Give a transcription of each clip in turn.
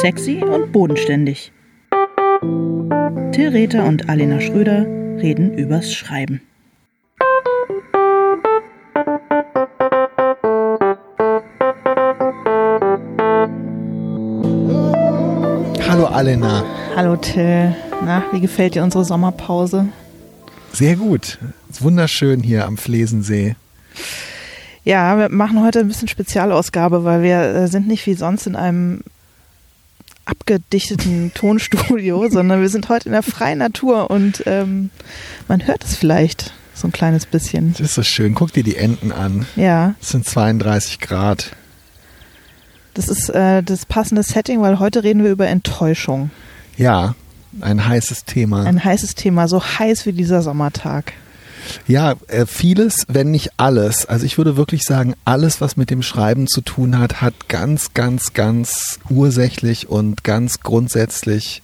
Sexy und bodenständig. Till Rether und Alena Schröder reden übers Schreiben. Hallo Alena. Hallo Till. Na, wie gefällt dir unsere Sommerpause? Sehr gut. Ist wunderschön hier am Flesensee. Ja, wir machen heute ein bisschen Spezialausgabe, weil wir äh, sind nicht wie sonst in einem abgedichteten Tonstudio, sondern wir sind heute in der freien Natur und ähm, man hört es vielleicht so ein kleines bisschen. Das ist so schön. Guck dir die Enten an. Ja. Es sind 32 Grad. Das ist äh, das passende Setting, weil heute reden wir über Enttäuschung. Ja, ein heißes Thema. Ein heißes Thema, so heiß wie dieser Sommertag. Ja, äh, vieles, wenn nicht alles. Also ich würde wirklich sagen, alles, was mit dem Schreiben zu tun hat, hat ganz, ganz, ganz ursächlich und ganz grundsätzlich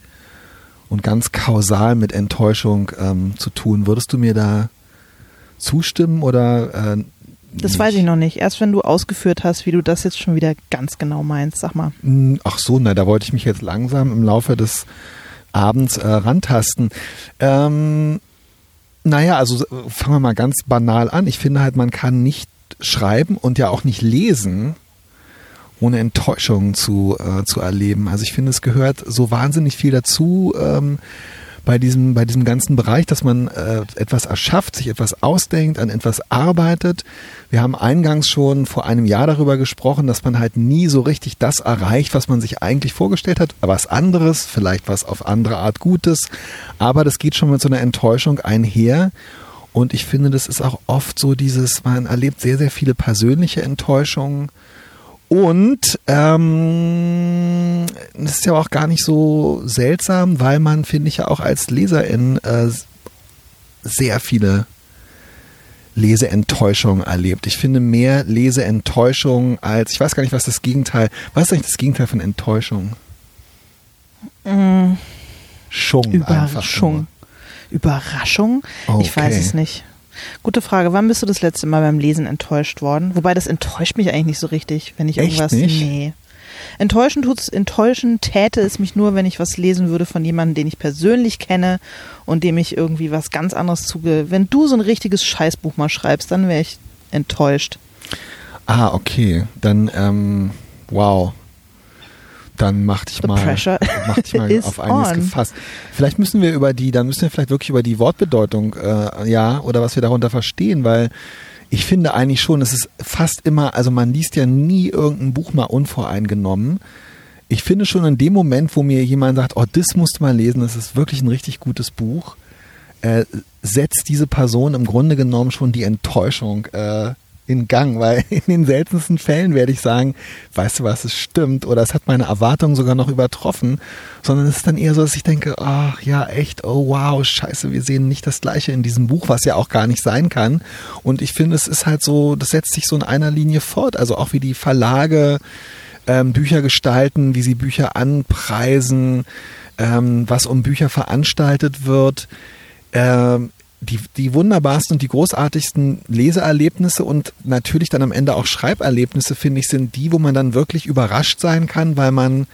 und ganz kausal mit Enttäuschung ähm, zu tun. Würdest du mir da zustimmen oder äh, Das nicht? weiß ich noch nicht. Erst wenn du ausgeführt hast, wie du das jetzt schon wieder ganz genau meinst, sag mal. Hm, Ach so, na, da wollte ich mich jetzt langsam im Laufe des Abends äh, rantasten. Ähm, naja, also äh, fangen wir mal ganz banal an. Ich finde halt, man kann nicht schreiben und ja auch nicht lesen, ohne Enttäuschung zu, äh, zu erleben. Also ich finde, es gehört so wahnsinnig viel dazu ähm, bei, diesem, bei diesem ganzen Bereich, dass man äh, etwas erschafft, sich etwas ausdenkt, an etwas arbeitet. Wir haben eingangs schon vor einem Jahr darüber gesprochen, dass man halt nie so richtig das erreicht, was man sich eigentlich vorgestellt hat. Was anderes, vielleicht was auf andere Art Gutes. Aber das geht schon mit so einer Enttäuschung einher. Und ich finde, das ist auch oft so dieses, man erlebt sehr, sehr viele persönliche Enttäuschungen. Und ähm, das ist ja auch gar nicht so seltsam, weil man, finde ich ja auch als Leserin äh, sehr viele Leseenttäuschungen erlebt. Ich finde mehr Leseenttäuschung als, ich weiß gar nicht, was das Gegenteil, was ist eigentlich das Gegenteil von Enttäuschung? Schung. einfach Überraschung. Überraschung? Ich Okay. weiß es nicht. Gute Frage. Wann bist du das letzte Mal beim Lesen enttäuscht worden? Wobei das enttäuscht mich eigentlich nicht so richtig, wenn ich Echt irgendwas. nicht? Nee. Enttäuschen tut's, enttäuschen täte es mich nur, wenn ich was lesen würde von jemandem, den ich persönlich kenne und dem ich irgendwie was ganz anderes zuge. Wenn du so ein richtiges Scheißbuch mal schreibst, dann wäre ich enttäuscht. Ah, okay. Dann, ähm, wow. Dann mach dich The mal, pressure mach dich mal auf einiges on. gefasst. Vielleicht müssen wir über die, dann müssen wir vielleicht wirklich über die Wortbedeutung, äh, ja, oder was wir darunter verstehen, weil ich finde eigentlich schon, es ist fast immer, also man liest ja nie irgendein Buch mal unvoreingenommen. Ich finde schon in dem Moment, wo mir jemand sagt, oh, das musst du mal lesen, das ist wirklich ein richtig gutes Buch, äh, setzt diese Person im Grunde genommen schon die Enttäuschung äh, in Gang, weil in den seltensten Fällen werde ich sagen, weißt du was, es stimmt oder es hat meine Erwartungen sogar noch übertroffen, sondern es ist dann eher so, dass ich denke, ach ja, echt, oh wow, scheiße, wir sehen nicht das Gleiche in diesem Buch, was ja auch gar nicht sein kann. Und ich finde, es ist halt so, das setzt sich so in einer Linie fort, also auch wie die Verlage ähm, Bücher gestalten, wie sie Bücher anpreisen, ähm, was um Bücher veranstaltet wird. Ähm, die, die wunderbarsten und die großartigsten Leseerlebnisse und natürlich dann am Ende auch Schreiberlebnisse, finde ich, sind die, wo man dann wirklich überrascht sein kann, weil man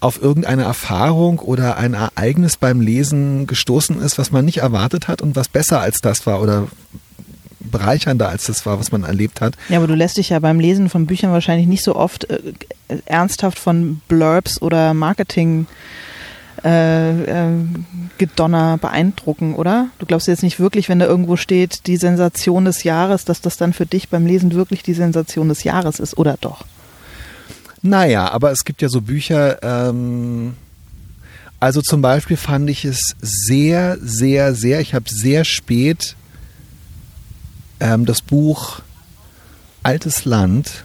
auf irgendeine Erfahrung oder ein Ereignis beim Lesen gestoßen ist, was man nicht erwartet hat und was besser als das war oder bereichernder als das war, was man erlebt hat. Ja, aber du lässt dich ja beim Lesen von Büchern wahrscheinlich nicht so oft äh, ernsthaft von Blurbs oder Marketing äh, äh, Gedonner beeindrucken, oder? Du glaubst jetzt nicht wirklich, wenn da irgendwo steht, die Sensation des Jahres, dass das dann für dich beim Lesen wirklich die Sensation des Jahres ist, oder doch? Naja, aber es gibt ja so Bücher, ähm, also zum Beispiel fand ich es sehr, sehr, sehr, ich habe sehr spät ähm, das Buch Altes Land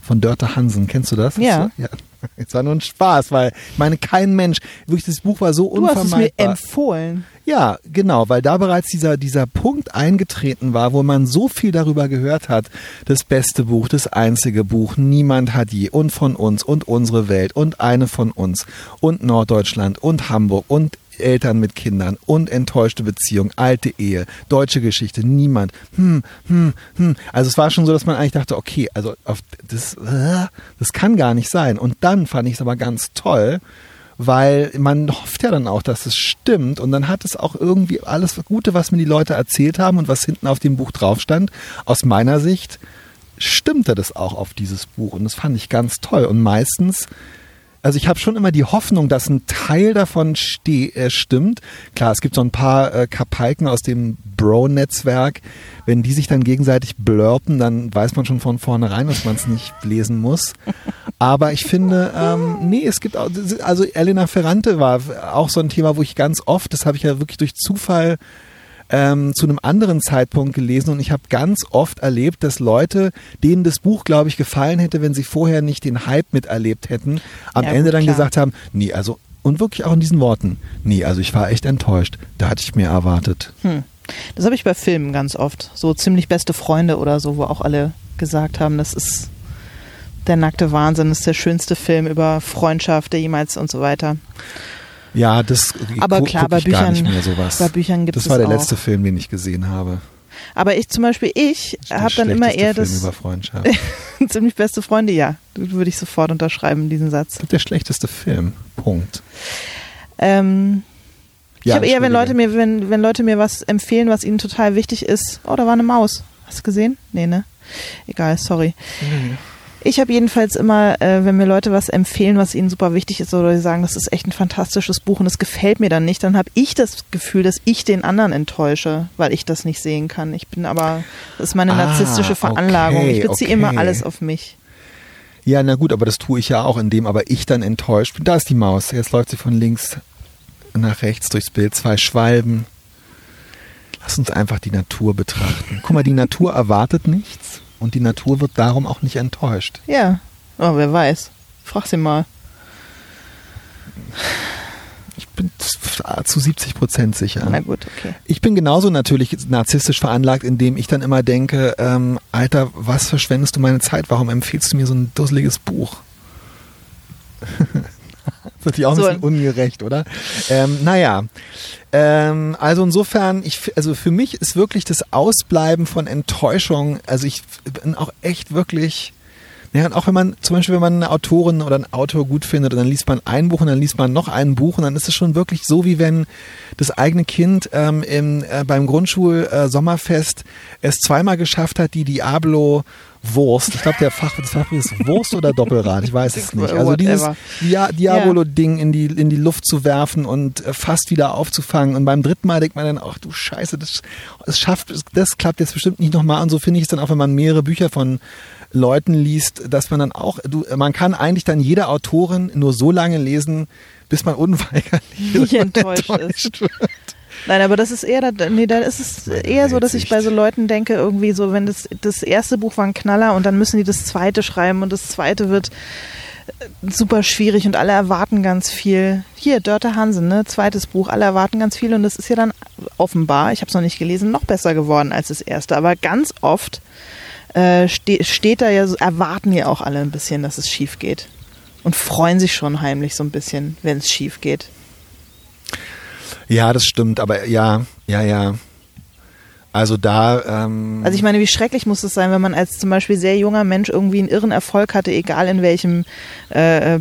von Dörte Hansen, kennst du das? Ja. ja. Es war nur ein Spaß, weil ich meine, kein Mensch, wirklich, das Buch war so Du hast es mir unvermeidbar. empfohlen. Ja, genau, weil da bereits dieser, dieser Punkt eingetreten war, wo man so viel darüber gehört hat. Das beste Buch, das einzige Buch, niemand hat je und von uns und unsere Welt und eine von uns und Norddeutschland und Hamburg und Eltern mit Kindern und enttäuschte Beziehung, alte Ehe, deutsche Geschichte, niemand. Hm, hm, hm. Also es war schon so, dass man eigentlich dachte, okay, also auf das, äh, das kann gar nicht sein. Und dann fand ich es aber ganz toll, weil man hofft ja dann auch, dass es stimmt und dann hat es auch irgendwie alles Gute, was mir die Leute erzählt haben und was hinten auf dem Buch drauf stand, aus meiner Sicht stimmte das auch auf dieses Buch und das fand ich ganz toll und meistens also ich habe schon immer die Hoffnung, dass ein Teil davon äh, stimmt. Klar, es gibt so ein paar äh, Kapalken aus dem Bro-Netzwerk. Wenn die sich dann gegenseitig blurpen, dann weiß man schon von vornherein, dass man es nicht lesen muss. Aber ich finde, ähm, nee, es gibt auch, also Elena Ferrante war auch so ein Thema, wo ich ganz oft, das habe ich ja wirklich durch Zufall ähm, zu einem anderen Zeitpunkt gelesen und ich habe ganz oft erlebt, dass Leute, denen das Buch, glaube ich, gefallen hätte, wenn sie vorher nicht den Hype miterlebt hätten, am ja, Ende gut, dann klar. gesagt haben, nee, also und wirklich auch in diesen Worten, nee, also ich war echt enttäuscht, da hatte ich mehr erwartet. Hm. Das habe ich bei Filmen ganz oft, so ziemlich beste Freunde oder so, wo auch alle gesagt haben, das ist der nackte Wahnsinn, das ist der schönste Film über Freundschaft, der jemals und so weiter. Ja, das aber klar, bei Büchern, bei Büchern gibt es Das war der auch. letzte Film, den ich gesehen habe. Aber ich zum Beispiel, ich habe dann immer eher Film das. Über Freundschaft. ziemlich beste Freunde, ja. Würde ich sofort unterschreiben, diesen Satz. Der schlechteste Film. Punkt. Ähm, ja, ich habe eher, wenn Leute mir, wenn, wenn Leute mir was empfehlen, was ihnen total wichtig ist. Oh, da war eine Maus. Hast du gesehen? Nee, ne? Egal, sorry. Mhm. Ich habe jedenfalls immer, äh, wenn mir Leute was empfehlen, was ihnen super wichtig ist, oder sie sagen, das ist echt ein fantastisches Buch und es gefällt mir dann nicht, dann habe ich das Gefühl, dass ich den anderen enttäusche, weil ich das nicht sehen kann. Ich bin aber, das ist meine ah, narzisstische Veranlagung. Okay, ich beziehe okay. immer alles auf mich. Ja, na gut, aber das tue ich ja auch, indem aber ich dann enttäuscht bin. Da ist die Maus. Jetzt läuft sie von links nach rechts durchs Bild. Zwei Schwalben. Lass uns einfach die Natur betrachten. Guck mal, die Natur erwartet nichts und die Natur wird darum auch nicht enttäuscht. Ja, oh, wer weiß. Frag sie mal. Ich bin zu 70 Prozent sicher. Na gut, okay. Ich bin genauso natürlich narzisstisch veranlagt, indem ich dann immer denke, ähm, Alter, was verschwendest du meine Zeit? Warum empfiehlst du mir so ein dusseliges Buch? das ist natürlich auch so. ein bisschen ungerecht, oder? Ähm, naja, ähm, also insofern, ich, also für mich ist wirklich das Ausbleiben von Enttäuschung, also ich bin auch echt wirklich, ja, und auch wenn man, zum Beispiel, wenn man eine Autorin oder einen Autor gut findet und dann liest man ein Buch und dann liest man noch ein Buch und dann ist es schon wirklich so, wie wenn das eigene Kind ähm, im, äh, beim Grundschul-Sommerfest äh, es zweimal geschafft hat, die Diablo Wurst. Ich glaube, der Fach, das Fach ist Wurst oder Doppelrad, ich weiß es nicht. Also dieses Dia Diabolo-Ding in die, in die Luft zu werfen und äh, fast wieder aufzufangen. Und beim dritten Mal denkt man dann, ach du Scheiße, das, das schafft, das klappt jetzt bestimmt nicht nochmal. Und so finde ich es dann auch, wenn man mehrere Bücher von Leuten liest, dass man dann auch, du, man kann eigentlich dann jede Autorin nur so lange lesen, bis man unweigerlich enttäuscht, enttäuscht wird. Nein, aber das ist eher, nee, da ist es eher so, dass ich bei so Leuten denke, irgendwie so, wenn das, das erste Buch war ein Knaller und dann müssen die das zweite schreiben und das zweite wird äh, super schwierig und alle erwarten ganz viel. Hier, Dörte Hansen, ne, zweites Buch, alle erwarten ganz viel und das ist ja dann offenbar, ich habe es noch nicht gelesen, noch besser geworden als das erste. Aber ganz oft äh, ste steht da ja, so, erwarten ja auch alle ein bisschen, dass es schief geht und freuen sich schon heimlich so ein bisschen, wenn es schief geht. Ja, das stimmt, aber ja, ja, ja. Also da. Ähm also ich meine, wie schrecklich muss es sein, wenn man als zum Beispiel sehr junger Mensch irgendwie einen irren Erfolg hatte, egal in welchem äh,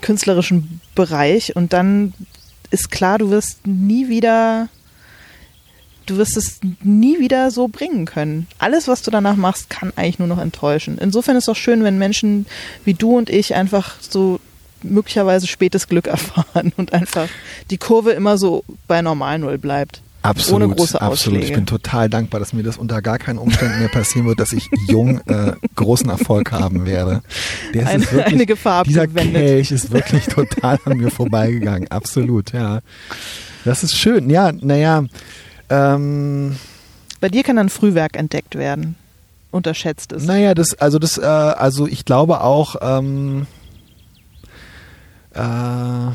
künstlerischen Bereich, und dann ist klar, du wirst nie wieder, du wirst es nie wieder so bringen können. Alles, was du danach machst, kann eigentlich nur noch enttäuschen. Insofern ist es auch schön, wenn Menschen wie du und ich einfach so möglicherweise spätes Glück erfahren und einfach die Kurve immer so bei normal Null bleibt. Absolut, ohne große absolut. Ich bin total dankbar, dass mir das unter gar keinen Umständen mehr passieren wird, dass ich jung äh, großen Erfolg haben werde. Der ist eine, wirklich, eine Gefahr dieser Kelch ist wirklich total an mir vorbeigegangen. Absolut, ja. Das ist schön. Ja, naja. Ähm, Bei dir kann dann Frühwerk entdeckt werden. Unterschätzt ist. Naja, das, also das, äh, also ich glaube auch, ähm, äh,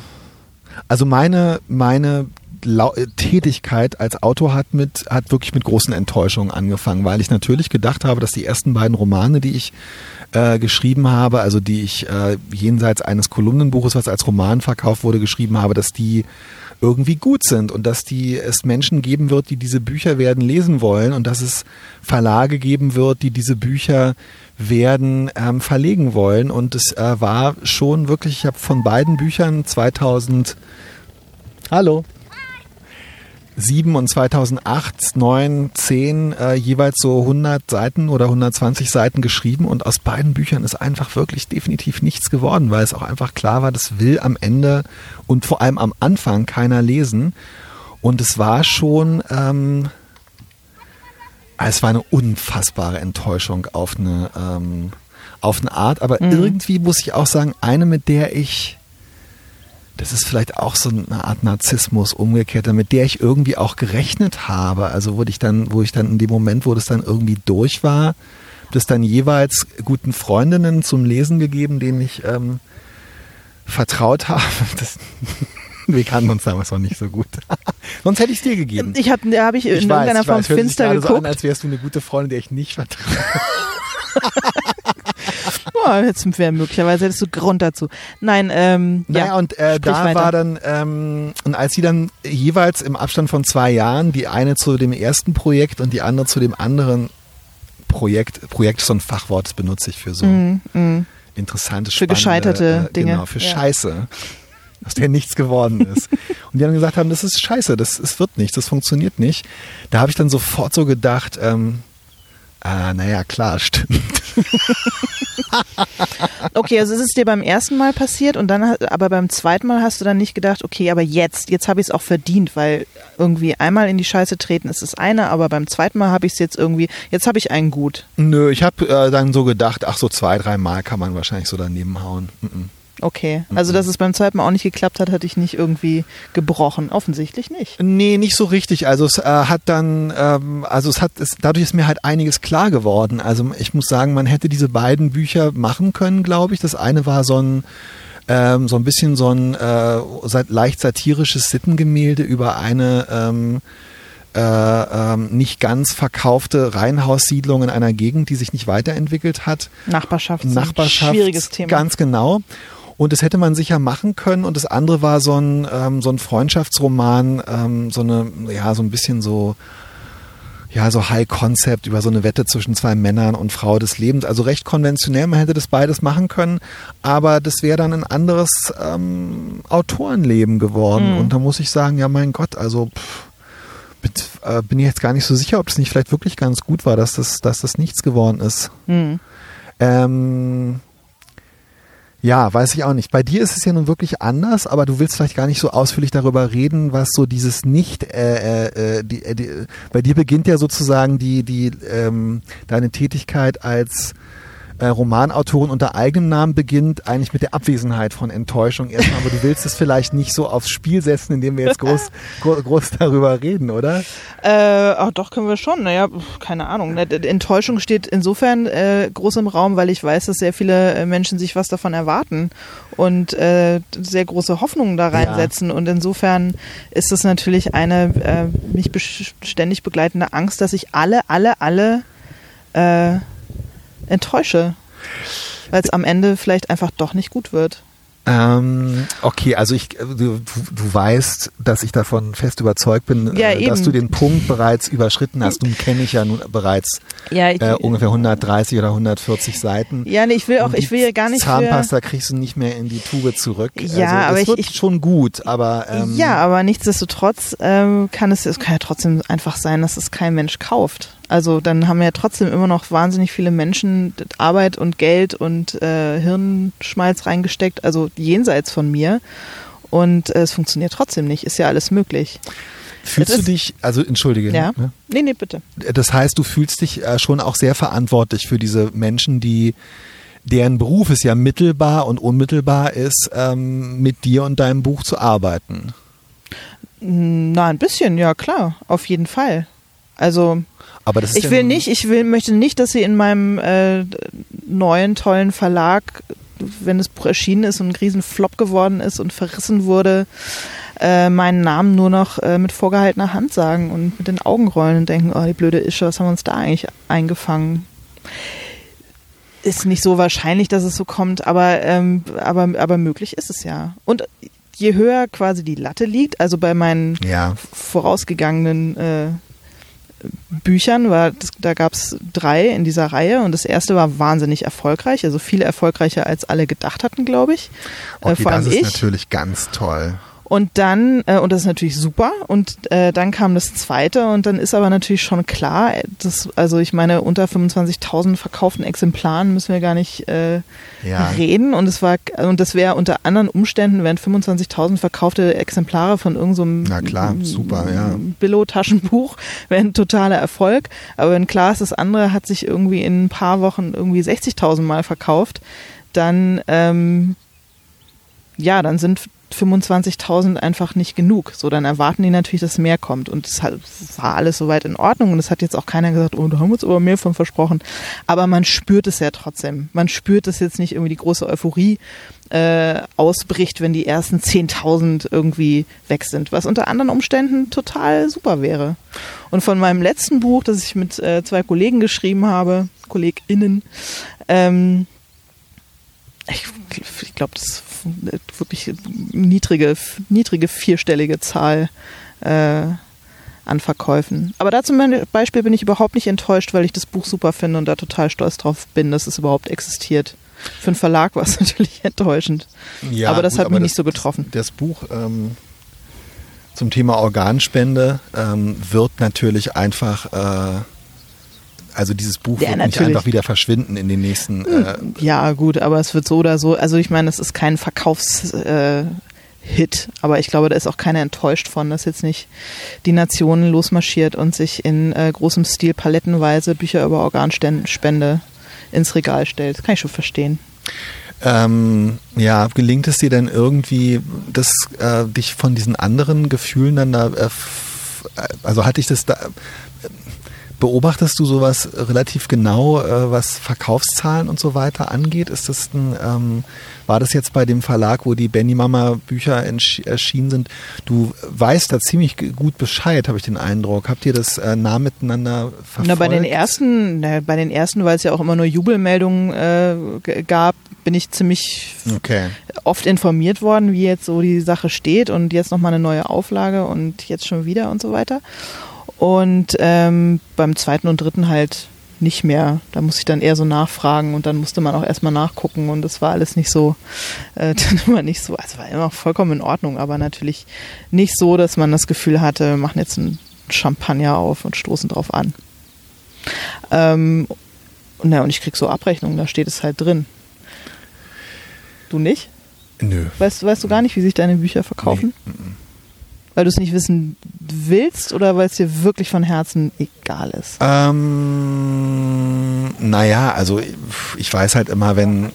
also meine, meine Tätigkeit als Autor hat mit hat wirklich mit großen Enttäuschungen angefangen, weil ich natürlich gedacht habe, dass die ersten beiden Romane, die ich äh, geschrieben habe, also die ich äh, jenseits eines Kolumnenbuches, was als Roman verkauft wurde, geschrieben habe, dass die irgendwie gut sind und dass die es Menschen geben wird, die diese Bücher werden lesen wollen und dass es Verlage geben wird, die diese Bücher werden ähm, verlegen wollen. Und es äh, war schon wirklich, ich habe von beiden Büchern 2000 Hallo. 7 und 2008, 9, 10 äh, jeweils so 100 Seiten oder 120 Seiten geschrieben und aus beiden Büchern ist einfach wirklich definitiv nichts geworden, weil es auch einfach klar war, das will am Ende und vor allem am Anfang keiner lesen. Und es war schon, ähm, es war eine unfassbare Enttäuschung auf eine, ähm, auf eine Art, aber mhm. irgendwie muss ich auch sagen, eine, mit der ich das ist vielleicht auch so eine Art Narzissmus umgekehrt, mit der ich irgendwie auch gerechnet habe. Also wo ich dann, wo ich dann in dem Moment, wo das dann irgendwie durch war, das dann jeweils guten Freundinnen zum Lesen gegeben, denen ich ähm, vertraut habe. Das, wir kannten uns damals noch nicht so gut. Sonst hätte ich es dir gegeben. Ich habe hab ich in ich irgendeiner weiß, Form weiß, finster geguckt. So an, als wärst du eine gute Freundin, der ich nicht vertraue. oh, jetzt wäre möglicherweise hättest du Grund dazu. Nein, ähm, naja, ja, und äh, da weiter. war dann, ähm, und als sie dann jeweils im Abstand von zwei Jahren, die eine zu dem ersten Projekt und die andere zu dem anderen Projekt, Projekt ist so ein Fachwort, das benutze ich für so mm, mm. interessantes, Für gescheiterte äh, Dinge. Genau, für ja. Scheiße aus der nichts geworden ist. Und die dann gesagt haben, das ist scheiße, das, das wird nichts, das funktioniert nicht. Da habe ich dann sofort so gedacht, ähm, Ah, naja, klar, stimmt. okay, also ist es dir beim ersten Mal passiert und dann, aber beim zweiten Mal hast du dann nicht gedacht, okay, aber jetzt, jetzt habe ich es auch verdient, weil irgendwie einmal in die Scheiße treten ist das eine, aber beim zweiten Mal habe ich es jetzt irgendwie, jetzt habe ich einen gut. Nö, ich habe äh, dann so gedacht, ach so zwei, drei Mal kann man wahrscheinlich so daneben hauen. Mm -mm. Okay, also dass es beim zweiten Mal auch nicht geklappt hat, hatte ich nicht irgendwie gebrochen. Offensichtlich nicht. Nee, nicht so richtig. Also es äh, hat dann, ähm, also es hat, es, dadurch ist mir halt einiges klar geworden. Also ich muss sagen, man hätte diese beiden Bücher machen können, glaube ich. Das eine war so ein ähm, so ein bisschen so ein äh, leicht satirisches Sittengemälde über eine ähm, äh, ähm, nicht ganz verkaufte Reihenhaussiedlung in einer Gegend, die sich nicht weiterentwickelt hat. Nachbarschaft, Nachbarschaft schwieriges Thema. Ganz genau. Und das hätte man sicher machen können. Und das andere war so ein, ähm, so ein Freundschaftsroman, ähm, so eine, ja, so ein bisschen so, ja, so High Concept über so eine Wette zwischen zwei Männern und Frau des Lebens. Also recht konventionell, man hätte das beides machen können, aber das wäre dann ein anderes ähm, Autorenleben geworden. Mhm. Und da muss ich sagen, ja, mein Gott, also pff, mit, äh, bin ich jetzt gar nicht so sicher, ob es nicht vielleicht wirklich ganz gut war, dass das, dass das nichts geworden ist. Mhm. Ähm, ja, weiß ich auch nicht. Bei dir ist es ja nun wirklich anders, aber du willst vielleicht gar nicht so ausführlich darüber reden, was so dieses nicht, äh, äh, äh die, äh, die, bei dir beginnt ja sozusagen die, die, ähm, deine Tätigkeit als äh, Romanautorin unter eigenem Namen beginnt, eigentlich mit der Abwesenheit von Enttäuschung erstmal, aber du willst es vielleicht nicht so aufs Spiel setzen, indem wir jetzt groß, groß darüber reden, oder? Äh, ach, doch, können wir schon. Naja, keine Ahnung. Enttäuschung steht insofern äh, groß im Raum, weil ich weiß, dass sehr viele äh, Menschen sich was davon erwarten und äh, sehr große Hoffnungen da reinsetzen. Ja. Und insofern ist es natürlich eine äh, mich ständig begleitende Angst, dass ich alle, alle, alle äh, enttäusche, weil es am Ende vielleicht einfach doch nicht gut wird. Ähm, okay, also ich, du, du weißt, dass ich davon fest überzeugt bin, ja, äh, dass du den Punkt bereits überschritten hast. Nun kenne ich ja nun bereits ja, ich, äh, ungefähr 130 oder 140 Seiten. Ja, nee, ich will auch, ich will ja gar nicht. Zahnpasta für, kriegst du nicht mehr in die Tube zurück. Ja, also, aber wird ich, schon gut, aber ähm, ja, aber nichtsdestotrotz ähm, kann es, es kann ja trotzdem einfach sein, dass es kein Mensch kauft. Also dann haben ja trotzdem immer noch wahnsinnig viele Menschen Arbeit und Geld und äh, Hirnschmalz reingesteckt, also jenseits von mir. Und äh, es funktioniert trotzdem nicht. Ist ja alles möglich. Fühlst du dich, also entschuldige. Ja. Ne? Nee, nee, bitte. Das heißt, du fühlst dich äh, schon auch sehr verantwortlich für diese Menschen, die deren Beruf es ja mittelbar und unmittelbar ist, ähm, mit dir und deinem Buch zu arbeiten. Na, ein bisschen, ja klar, auf jeden Fall. Also aber das ist ich will nicht, ich will, möchte nicht, dass sie in meinem äh, neuen tollen Verlag, wenn es erschienen ist und ein Riesenflop geworden ist und verrissen wurde, äh, meinen Namen nur noch äh, mit vorgehaltener Hand sagen und mit den Augen rollen und denken, oh, die blöde Ische, was haben wir uns da eigentlich eingefangen? Ist nicht so wahrscheinlich, dass es so kommt, aber, ähm, aber, aber möglich ist es ja. Und je höher quasi die Latte liegt, also bei meinen Ja. vorausgegangenen äh, Büchern war, das, da gab es drei in dieser Reihe und das erste war wahnsinnig erfolgreich, also viel erfolgreicher als alle gedacht hatten, glaube ich. Äh, Okay, vor das allem ist ich. natürlich ganz toll. Und dann, äh, und das ist natürlich super, und äh, dann kam das zweite und dann ist aber natürlich schon klar, äh, dass, also ich meine, unter 25.000 verkauften Exemplaren müssen wir gar nicht äh, Ja. reden und es war, und das wäre unter anderen Umständen, wären 25.000 verkaufte Exemplare von irgendeinem Na klar, super, ja. Billo-Taschenbuch, wäre ein totaler Erfolg, aber wenn klar ist, das andere hat sich irgendwie in ein paar Wochen irgendwie 60.000 Mal verkauft, dann, ähm, ja, dann sind 25.000 einfach nicht genug. So, dann erwarten die natürlich, dass mehr kommt. Und es war alles soweit in Ordnung. Und es hat jetzt auch keiner gesagt, oh, da haben wir uns aber mehr von versprochen. Aber man spürt es ja trotzdem. Man spürt, dass jetzt nicht irgendwie die große Euphorie äh, ausbricht, wenn die ersten 10.000 irgendwie weg sind. Was unter anderen Umständen total super wäre. Und von meinem letzten Buch, das ich mit äh, zwei Kollegen geschrieben habe, KollegInnen, ähm, ich, ich glaube, das ist wirklich niedrige, niedrige vierstellige Zahl äh, an Verkäufen. Aber da zum Beispiel bin ich überhaupt nicht enttäuscht, weil ich das Buch super finde und da total stolz drauf bin, dass es überhaupt existiert. Für einen Verlag war es natürlich enttäuschend. Ja, aber das gut, hat mich aber nicht so getroffen. Das Buch ähm, zum Thema Organspende ähm, wird natürlich einfach, äh, also dieses Buch Ja, wird nicht natürlich. einfach wieder verschwinden in den nächsten. Äh, Ja, gut, aber es wird so oder so. Also ich meine, es ist kein Verkaufshit, äh, Hit, aber ich glaube, da ist auch keiner enttäuscht von, dass jetzt nicht die Nation losmarschiert und sich in äh, großem Stil palettenweise Bücher über Organspende ins Regal stellt. Das kann ich schon verstehen. Ähm, ja, gelingt es dir denn irgendwie, das, äh, dich von diesen anderen Gefühlen dann da, äh, äh, also hatte ich das da, äh, beobachtest du sowas relativ genau, äh, was Verkaufszahlen und so weiter angeht? Ist das ein, ähm, war das jetzt bei dem Verlag, wo die Benny Mama Bücher erschienen sind? Du weißt da ziemlich gut Bescheid, habe ich den Eindruck. Habt ihr das äh, nah miteinander verfolgt? Na, bei den ersten, na, bei den ersten, weil es ja auch immer nur Jubelmeldungen äh, gab, bin ich ziemlich Okay. oft informiert worden, wie jetzt so die Sache steht und jetzt nochmal eine neue Auflage und jetzt schon wieder und so weiter. Und ähm, beim zweiten und dritten halt nicht mehr. Da musste ich dann eher so nachfragen und dann musste man auch erstmal nachgucken und das war alles nicht so, äh, dann immer nicht so, also war immer vollkommen in Ordnung, aber natürlich nicht so, dass man das Gefühl hatte, wir machen jetzt einen Champagner auf und stoßen drauf an. Ähm, und, ja, und ich krieg so Abrechnungen, da steht es halt drin. Du nicht? Nö. Weißt, weißt du gar nicht, wie sich deine Bücher verkaufen? Weil du es nicht wissen willst oder weil es dir wirklich von Herzen egal ist? Ähm, naja, also ich weiß halt immer, wenn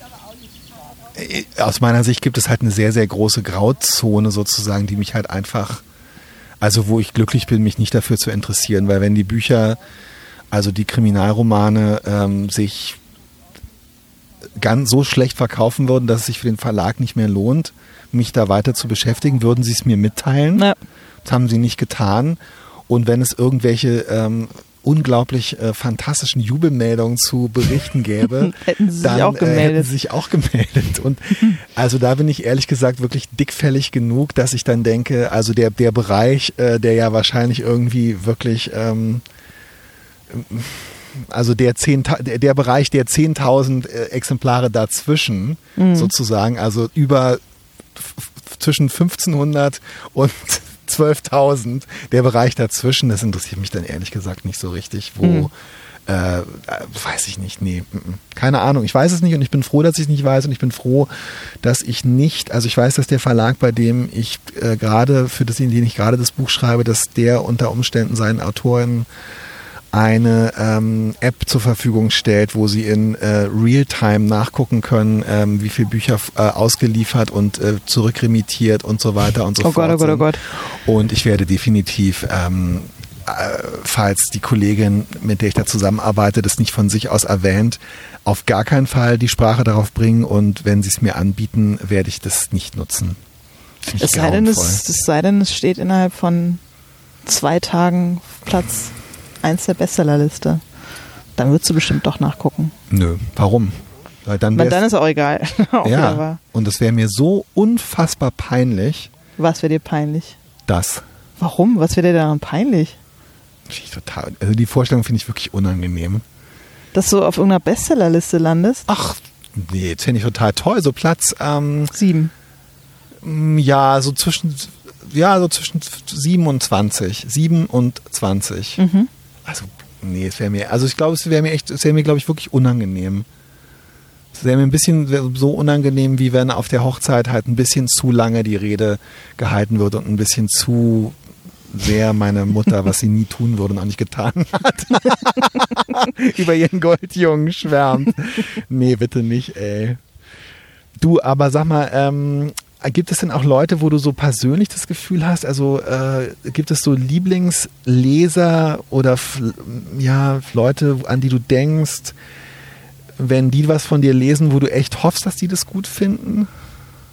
aus meiner Sicht gibt es halt eine sehr, sehr große Grauzone sozusagen, die mich halt einfach, also wo ich glücklich bin, mich nicht dafür zu interessieren, weil wenn die Bücher, also die Kriminalromane ähm, sich ganz so schlecht verkaufen würden, dass es sich für den Verlag nicht mehr lohnt, mich da weiter zu beschäftigen, würden sie es mir mitteilen. Na, Das haben sie nicht getan. Und wenn es irgendwelche ähm, unglaublich äh, fantastischen Jubelmeldungen zu berichten gäbe, Hätten sie sich dann auch Äh, hätten gemeldet. sie sich auch gemeldet. Und also da bin ich ehrlich gesagt wirklich dickfällig genug, dass ich dann denke, also der, der Bereich, äh, der ja wahrscheinlich irgendwie wirklich ähm, also der, 10, der, der Bereich der 10.000 äh, Exemplare dazwischen Mhm. sozusagen, also über zwischen 1500 und 12.000, der Bereich dazwischen, das interessiert mich dann ehrlich gesagt nicht so richtig, wo, Mhm. äh, äh, weiß ich nicht, nee, keine Ahnung, ich weiß es nicht und ich bin froh, dass ich es nicht weiß und ich bin froh, dass ich nicht, also ich weiß, dass der Verlag, bei dem ich äh, gerade, für das, in den ich gerade das Buch schreibe, dass der unter Umständen seinen Autoren eine ähm, App zur Verfügung stellt, wo sie in äh, Realtime nachgucken können, ähm, wie viele Bücher äh, ausgeliefert und äh, zurückremittiert und so weiter und so Oh fort. Gott, oh Gott, oh. Gott. Und ich werde definitiv, ähm, äh, falls die Kollegin, mit der ich da zusammenarbeite, das nicht von sich aus erwähnt, auf gar keinen Fall die Sprache darauf bringen und wenn sie es mir anbieten, werde ich das nicht nutzen. Es sei, denn, es, es sei denn, es steht innerhalb von zwei Tagen Platz 1 der Bestsellerliste. Dann würdest du bestimmt doch nachgucken. Nö, warum? Weil dann, Weil dann ist auch egal. auch ja, und es wäre mir so unfassbar peinlich, Was wäre dir peinlich? dass Warum? Was wäre dir daran peinlich? Total, also die Vorstellung finde ich wirklich unangenehm. Dass du auf irgendeiner Bestsellerliste landest? Ach, nee, das finde ich total toll. So Platz, ähm, Sieben. mm, ja, so zwischen, ja, so zwischen 27, 7 und 20. Mhm. Also, nee, es wäre mir, also ich glaube, es wäre mir echt, es wäre mir, glaube ich, wirklich unangenehm. Es wäre mir ein bisschen so unangenehm, wie wenn auf der Hochzeit halt ein bisschen zu lange die Rede gehalten wird und ein bisschen zu sehr meine Mutter, was sie nie tun würde und auch nicht getan hat, über ihren Goldjungen schwärmt. Nee, bitte nicht, ey. Du, aber sag mal, ähm, gibt es denn auch Leute, wo du so persönlich das Gefühl hast, also äh, gibt es so Lieblingsleser oder ja, Leute, an die du denkst, wenn die was von dir lesen, wo du echt hoffst, dass die das gut finden?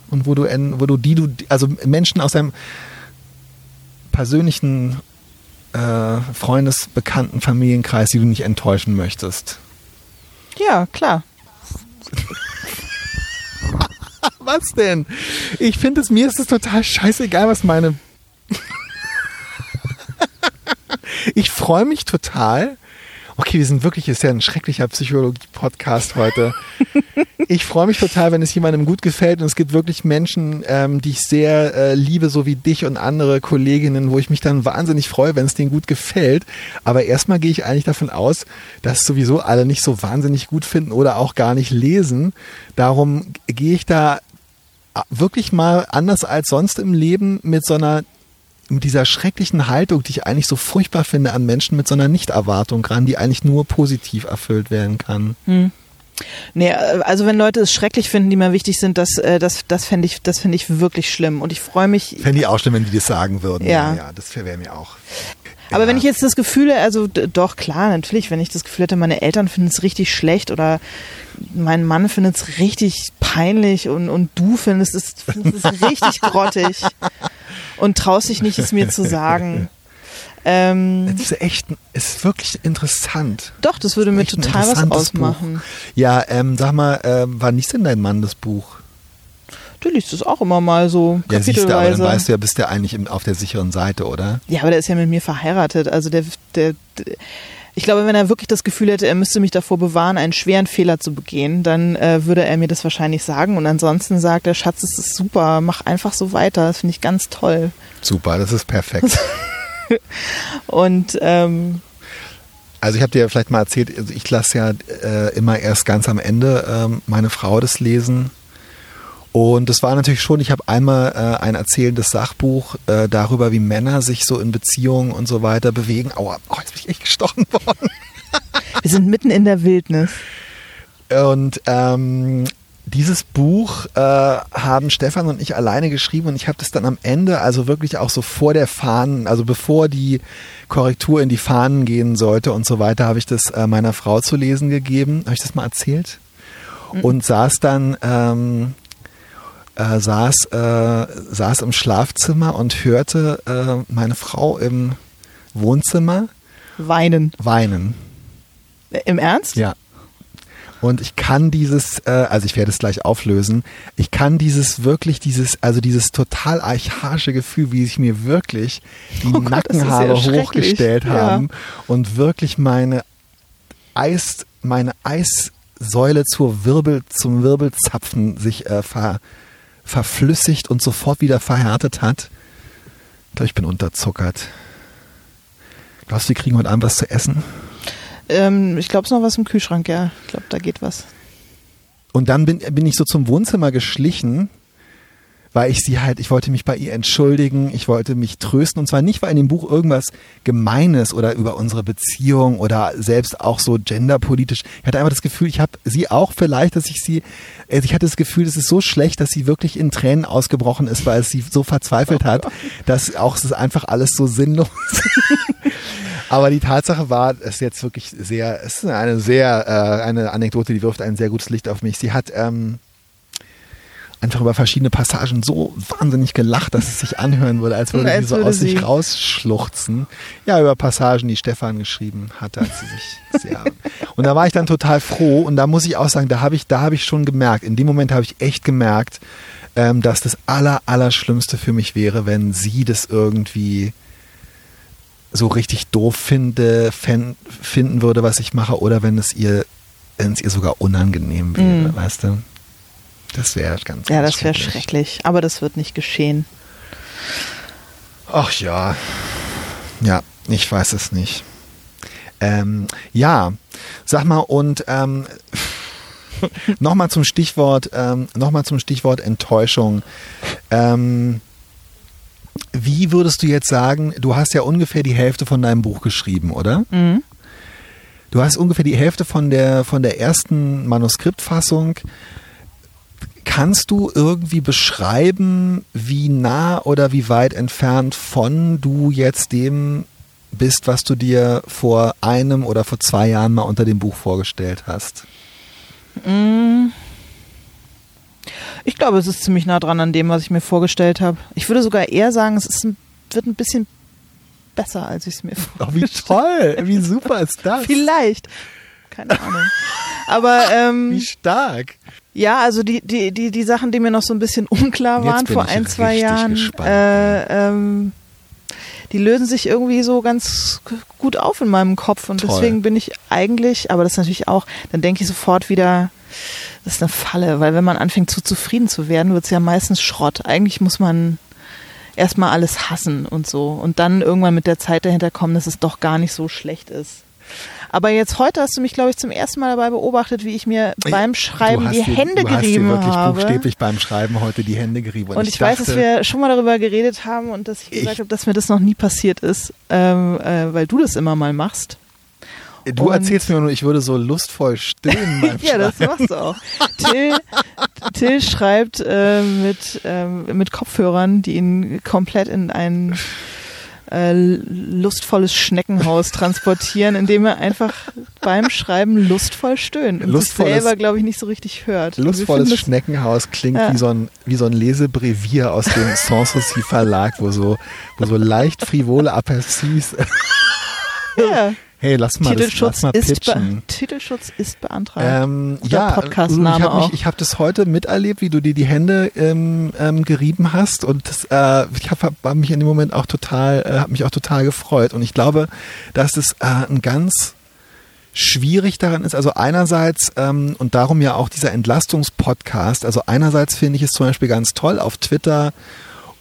Und wo du, wo du die, du, also Menschen aus deinem persönlichen äh, Freundes-, Bekannten-, Familienkreis, die du nicht enttäuschen möchtest? Ja, klar. Was denn? Ich finde es, mir ist es total scheißegal, was meine. ich freue mich total. Okay, wir sind wirklich, ist ja ein schrecklicher Psychologie-Podcast heute. Ich freue mich total, wenn es jemandem gut gefällt und es gibt wirklich Menschen, ähm, die ich sehr äh, liebe, so wie dich und andere Kolleginnen, wo ich mich dann wahnsinnig freue, wenn es denen gut gefällt. Aber erstmal gehe ich eigentlich davon aus, dass sowieso alle nicht so wahnsinnig gut finden oder auch gar nicht lesen. Darum gehe ich da wirklich mal anders als sonst im Leben mit so einer mit dieser schrecklichen Haltung, die ich eigentlich so furchtbar finde an Menschen mit so einer Nichterwartung ran, die eigentlich nur positiv erfüllt werden kann. Nee, äh, also wenn Leute es schrecklich finden, die mir wichtig sind, das, äh, das, das fände ich, das ich wirklich schlimm. Und ich freue mich. Fände ich auch schlimm, wenn die das sagen würden. Ja. ja das wäre mir auch. Aber Ja. wenn ich jetzt das Gefühl, also doch klar, natürlich, wenn ich das Gefühl hätte, meine Eltern finden es richtig schlecht oder mein Mann findet es richtig peinlich und, und du findest es, findest es richtig grottig und traust dich nicht, es mir zu sagen. Ähm, Das ist echt, ist wirklich interessant. doch, das würde mir Echt ein total was ausmachen. Buch. Ja, ähm, sag mal, ähm, wann liest denn dein Mann das Buch? Du liest es auch immer mal so Ja, siehst du, aber dann weißt du ja, bist du eigentlich im, auf der sicheren Seite, oder? Ja, aber der ist ja mit mir verheiratet. Also der, der, der ich glaube, wenn er wirklich das Gefühl hätte, er müsste mich davor bewahren, einen schweren Fehler zu begehen, dann äh, würde er mir das wahrscheinlich sagen. Und ansonsten sagt er, Schatz, das ist super, mach einfach so weiter. Das finde ich ganz toll. Super, das ist perfekt. Und ähm, Also ich habe dir ja vielleicht mal erzählt, also ich lasse ja äh, immer erst ganz am Ende ähm, meine Frau das lesen. Und das war natürlich schon, ich habe einmal äh, ein erzählendes Sachbuch äh, darüber, wie Männer sich so in Beziehungen und so weiter bewegen. Aua, oh, jetzt bin ich echt gestochen worden. wir sind mitten in der Wildnis. Und ähm, dieses Buch äh, haben Stefan und ich alleine geschrieben und ich habe das dann am Ende, also wirklich auch so vor der Fahnen, also bevor die Korrektur in die Fahnen gehen sollte und so weiter, habe ich das äh, meiner Frau zu lesen gegeben. Habe ich das mal erzählt? Und saß dann, ähm, äh, saß, äh, saß im Schlafzimmer und hörte äh, meine Frau im Wohnzimmer Weinen. weinen. Im Ernst? Ja. Und ich kann dieses, äh, also ich werde es gleich auflösen, ich kann dieses wirklich, dieses, also dieses total archaische Gefühl, wie sich mir wirklich die Oh Gott, Nackenhaare ja hochgestellt Ja. haben und wirklich meine Eis, meine Eissäule zur Wirbel, zum Wirbelzapfen sich äh, ver, verflüssigt und sofort wieder verhärtet hat. Ich glaube, ich bin unterzuckert. Glaubst du, wir kriegen heute Abend was zu essen? Ähm, ich glaube, es ist noch was im Kühlschrank, ja. Ich glaube, da geht was. Und dann bin, bin ich so zum Wohnzimmer geschlichen, weil ich sie halt, ich wollte mich bei ihr entschuldigen, ich wollte mich trösten und zwar nicht, weil in dem Buch irgendwas Gemeines oder über unsere Beziehung oder selbst auch so genderpolitisch. Ich hatte einfach das Gefühl, ich habe sie auch vielleicht, dass ich sie, also ich hatte das Gefühl, es ist so schlecht, dass sie wirklich in Tränen ausgebrochen ist, weil es sie so verzweifelt hat, dass auch es ist einfach alles so sinnlos. Aber die Tatsache war, es ist jetzt wirklich sehr, es ist eine sehr, äh, eine Anekdote, die wirft ein sehr gutes Licht auf mich. Sie hat ähm, einfach über verschiedene Passagen so wahnsinnig gelacht, dass es sich anhören würde, als würde Als sie so würde aus sich rausschluchzen. Ja, über Passagen, die Stefan geschrieben hatte, als sie sich sehr. Und da war ich dann total froh und da muss ich auch sagen, da habe ich, da habe ich schon gemerkt, in dem Moment habe ich echt gemerkt, ähm, dass das aller, Allerschlimmste für mich wäre, wenn sie das irgendwie so richtig doof finde, fen- finden würde, was ich mache, oder wenn es ihr, wenn es ihr sogar unangenehm wäre, Mhm. weißt du? Das wäre ganz, Ja, ganz das wäre schrecklich. schrecklich. Aber das wird nicht geschehen. Ach ja. Ja, ich weiß es nicht. Ähm, ja, sag mal, und ähm, nochmal zum Stichwort, ähm, noch mal zum Stichwort Enttäuschung. Ähm, wie würdest du jetzt sagen, du hast ja ungefähr die Hälfte von deinem Buch geschrieben, oder? Mhm. Du hast ungefähr die Hälfte von der, von der ersten Manuskriptfassung. Kannst du irgendwie beschreiben, wie nah oder wie weit entfernt von du jetzt dem bist, was du dir vor einem oder vor zwei Jahren mal unter dem Buch vorgestellt hast? Mm. Ich glaube, es ist ziemlich nah dran an dem, was ich mir vorgestellt habe. Ich würde sogar eher sagen, es ein, wird ein bisschen besser, als ich es mir Oh, wie toll, wie super ist das? Vielleicht. Keine Ahnung. Aber ähm, Wie stark. Ja, also die, die, die, die Sachen, die mir noch so ein bisschen unklar waren vor ein, zwei Jahren, äh, ähm, die lösen sich irgendwie so ganz gut auf in meinem Kopf und Toll. deswegen bin ich eigentlich, aber das ist natürlich auch, dann denke ich sofort wieder, das ist eine Falle, weil wenn man anfängt zu zufrieden zu werden, wird es ja meistens Schrott. Eigentlich muss man erstmal alles hassen und so und dann irgendwann mit der Zeit dahinter kommen, dass es doch gar nicht so schlecht ist. Aber jetzt heute hast du mich, glaube ich, zum ersten Mal dabei beobachtet, wie ich mir beim Schreiben die dir, Hände du hast dir gerieben wirklich habe. buchstäblich beim Schreiben heute die Hände gerieben. Und ich, weiß, dass dachte, wir schon mal darüber geredet haben und dass ich gesagt Ich- habe, dass mir das noch nie passiert ist, ähm, äh, weil du das immer mal machst. Du und- erzählst mir nur, ich würde so lustvoll stöhnen beim Ja, das machst du auch. Till, Till schreibt äh, mit, ähm, mit Kopfhörern, die ihn komplett in ein äh, lustvolles Schneckenhaus transportieren, indem er einfach beim Schreiben lustvoll stöhnt und sich Lustvolles- selber, glaube ich, nicht so richtig hört. Wir Lustvolles finden Schneckenhaus klingt Ja. wie, so ein, wie so ein Lesebrevier aus dem Sanssouci Verlag, wo so, wo so leicht frivole Aperçus. Ja. Hey, lass mal, das, lass Titelschutz, mal ist pitchen. Titelschutz ist beantragt. Ähm, ja, Podcastname ich habe habe das heute miterlebt, wie du dir die Hände ähm, ähm, gerieben hast und das, äh, ich habe hab mich in dem Moment auch total, äh, habe mich auch total gefreut und ich glaube, dass es äh, ein ganz schwierig daran ist. Also einerseits ähm, und darum ja auch dieser Entlastungspodcast. Also einerseits finde ich es zum Beispiel ganz toll auf Twitter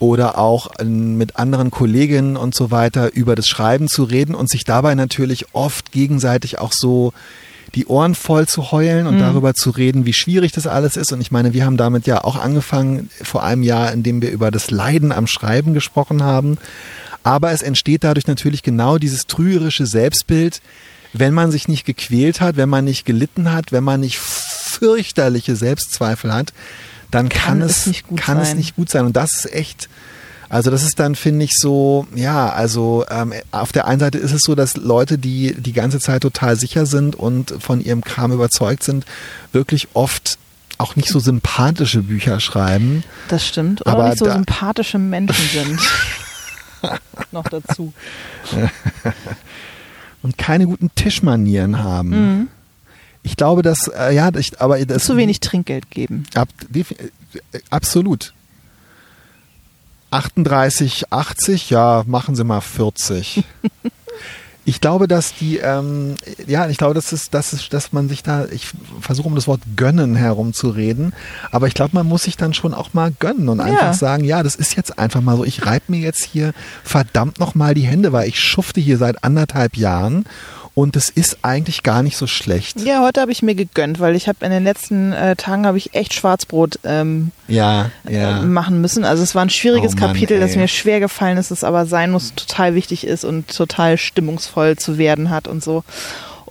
oder auch ähm, mit anderen Kolleginnen und so weiter über das Schreiben zu reden und sich dabei natürlich oft gegenseitig auch so die Ohren voll zu heulen und darüber zu reden, wie schwierig das alles ist. Und ich meine, wir haben damit ja auch angefangen vor einem Jahr, in dem wir über das Leiden am Schreiben gesprochen haben. Aber es entsteht dadurch natürlich genau dieses trügerische Selbstbild, wenn man sich nicht gequält hat, wenn man nicht gelitten hat, wenn man nicht fürchterliche Selbstzweifel hat, dann kann, Kann es, es nicht gut kann es sein. nicht gut sein. Und das ist echt, also das ist dann, finde ich, so, ja, also ähm, auf der einen Seite ist es so, dass Leute, die die ganze Zeit total sicher sind und von ihrem Kram überzeugt sind, wirklich oft auch nicht so sympathische Bücher schreiben. Das stimmt. Oder Aber nicht so sympathische Menschen sind. Noch dazu. und keine guten Tischmanieren haben. Mhm. Ich glaube, dass, äh, ja, ich, aber das Zu wenig Trinkgeld geben. Ab, äh, absolut. 38, 80, ja, machen Sie mal 40. ich glaube, dass die, ähm, ja, ich glaube, dass es, dass es, dass man sich da, ich versuche um das Wort gönnen herumzureden, aber ich glaube, man muss sich dann schon auch mal gönnen und einfach Ja. sagen, ja, das ist jetzt einfach mal so, ich reibe mir jetzt hier verdammt nochmal die Hände, weil ich schufte hier seit anderthalb Jahren und es ist eigentlich gar nicht so schlecht. Ja, heute habe ich mir gegönnt, weil ich habe in den letzten äh, Tagen habe ich echt Schwarzbrot ähm, Ja, ja. äh, machen müssen. Also es war ein schwieriges Oh Mann, Kapitel, das ey. mir schwer gefallen ist, das aber sein muss, total wichtig ist und total stimmungsvoll zu werden hat und so.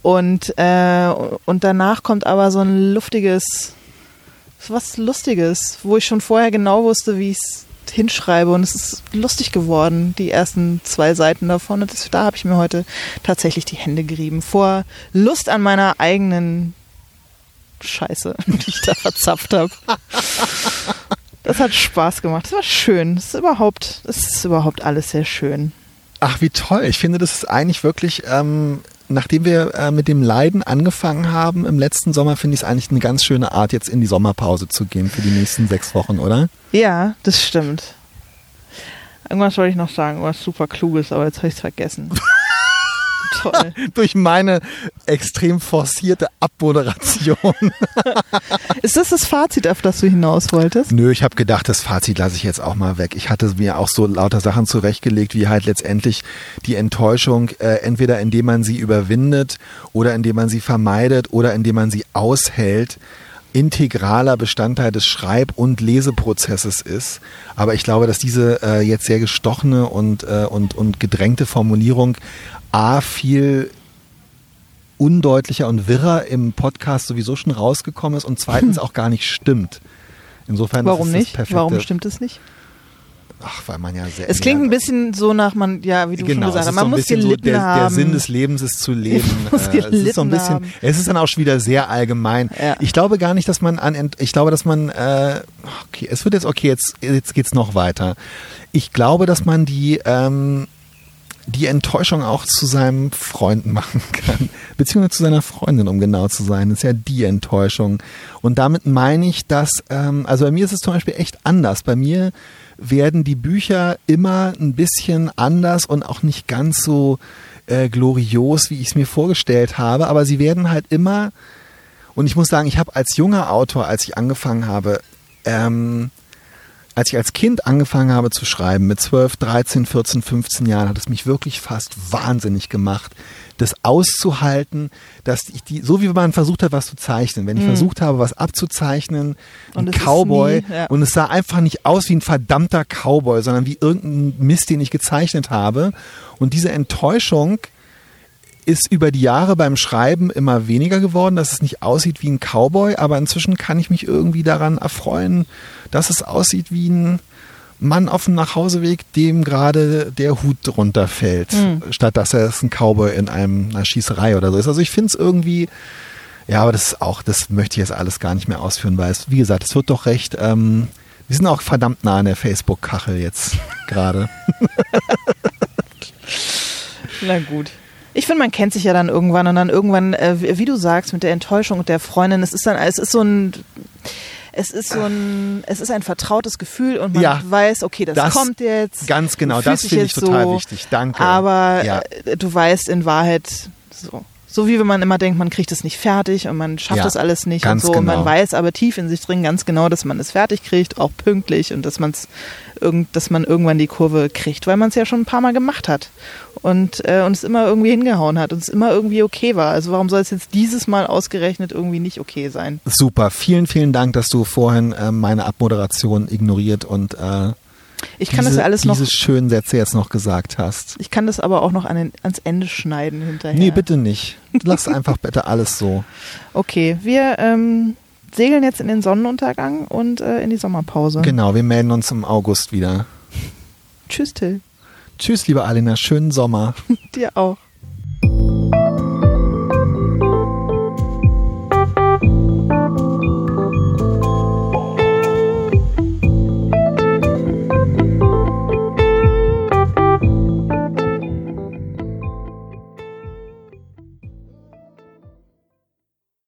Und, äh, und danach kommt aber so ein luftiges, was Lustiges, wo ich schon vorher genau wusste, wie ich es hinschreibe und es ist lustig geworden, die ersten zwei Seiten davon und das, da habe ich mir heute tatsächlich die Hände gerieben. Vor Lust an meiner eigenen Scheiße, die ich da verzapft habe. Das hat Spaß gemacht. Das war schön. Das ist überhaupt, das ist überhaupt alles sehr schön. Ach, wie toll. Ich finde, das ist eigentlich wirklich, ähm, nachdem wir äh, mit dem Leiden angefangen haben im letzten Sommer, finde ich es eigentlich eine ganz schöne Art, jetzt in die Sommerpause zu gehen für die nächsten sechs Wochen, oder? Ja, das stimmt. Irgendwas wollte ich noch sagen, was super kluges, aber jetzt habe ich es vergessen. Toll. Durch meine extrem forcierte Abmoderation. Ist das das Fazit, auf das du hinaus wolltest? Nö, ich habe gedacht, das Fazit lasse ich jetzt auch mal weg. Ich hatte mir auch so lauter Sachen zurechtgelegt, wie halt letztendlich die Enttäuschung, äh, entweder indem man sie überwindet oder indem man sie vermeidet oder indem man sie aushält integraler Bestandteil des Schreib- und Leseprozesses ist. Aber ich glaube, dass diese äh, jetzt sehr gestochene und, äh, und, und gedrängte Formulierung A viel undeutlicher und wirrer im Podcast sowieso schon rausgekommen ist und zweitens auch gar nicht stimmt. Insofern Warum ist es nicht? Warum stimmt es nicht? Ach, weil man ja sehr. Es klingt ein bisschen so nach, man, ja, wie du genau, schon gesagt es hast, man so ein muss bisschen so gelitten der, haben. der Sinn des Lebens ist zu leben. muss Äh, es ist so ein gelitten bisschen, haben. es ist dann auch schon wieder sehr allgemein. Ja. Ich glaube gar nicht, dass man an, ich glaube, dass man, äh, okay, es wird jetzt okay, jetzt, jetzt geht's noch weiter. Ich glaube, dass man die, ähm, die Enttäuschung auch zu seinem Freund machen kann, beziehungsweise zu seiner Freundin, um genau zu sein. Das ist ja die Enttäuschung. Und damit meine ich, dass, ähm, also bei mir ist es zum Beispiel echt anders. Bei mir werden die Bücher immer ein bisschen anders und auch nicht ganz so äh, glorios, wie ich es mir vorgestellt habe, aber sie werden halt immer, und ich muss sagen, ich habe als junger Autor, als ich angefangen habe, ähm, als ich als Kind angefangen habe zu schreiben, mit 12, 13, 14, 15 Jahren, hat es mich wirklich fast wahnsinnig gemacht, das auszuhalten, dass ich die, so wie man versucht hat, was zu zeichnen, wenn ich versucht habe, was abzuzeichnen, Mhm. Und ein Cowboy, nie, ja. und es sah einfach nicht aus wie ein verdammter Cowboy, sondern wie irgendein Mist, den ich gezeichnet habe. Und diese Enttäuschung ist über die Jahre beim Schreiben immer weniger geworden, dass es nicht aussieht wie ein Cowboy, aber inzwischen kann ich mich irgendwie daran erfreuen, dass es aussieht wie ein Mann auf dem Nachhauseweg, dem gerade der Hut runterfällt, Hm. statt dass er es ein Cowboy in einem, einer Schießerei oder so ist. Also ich finde es irgendwie, ja, aber das ist auch, das möchte ich jetzt alles gar nicht mehr ausführen, weil es, wie gesagt, es wird doch recht, ähm, wir sind auch verdammt nah an der Facebook-Kachel jetzt gerade. Na gut. Ich finde, man kennt sich ja dann irgendwann und dann irgendwann, äh, wie du sagst, mit der Enttäuschung und der Freundin, es ist dann, es ist so ein, es ist so ein, es ist ein vertrautes Gefühl und man Ja. weiß, okay, das, Das- kommt jetzt. Ganz genau, das finde ich total so, wichtig. Danke. Aber Ja. äh, du weißt in Wahrheit so. So wie wenn man immer denkt, man kriegt es nicht fertig und man schafft Ja, das alles nicht und so. Und genau. man weiß aber tief in sich drin ganz genau, dass man es fertig kriegt, auch pünktlich und dass man es irgend, dass man irgendwann die Kurve kriegt, weil man es ja schon ein paar Mal gemacht hat und äh, und es immer irgendwie hingehauen hat und es immer irgendwie okay war. Also warum soll es jetzt dieses Mal ausgerechnet irgendwie nicht okay sein? Super, vielen, vielen Dank, dass du vorhin äh, meine Abmoderation ignoriert und äh, Ich kann diese, das alles noch, diese schönen Sätze jetzt noch gesagt hast. ich kann das aber auch noch an den, ans Ende schneiden hinterher. Nee, bitte nicht. Lass einfach bitte alles so. Okay, wir ähm, segeln jetzt in den Sonnenuntergang und äh, in die Sommerpause. Genau, wir melden uns im August wieder. Tschüss, Till. Tschüss, liebe Alina, schönen Sommer. Dir auch.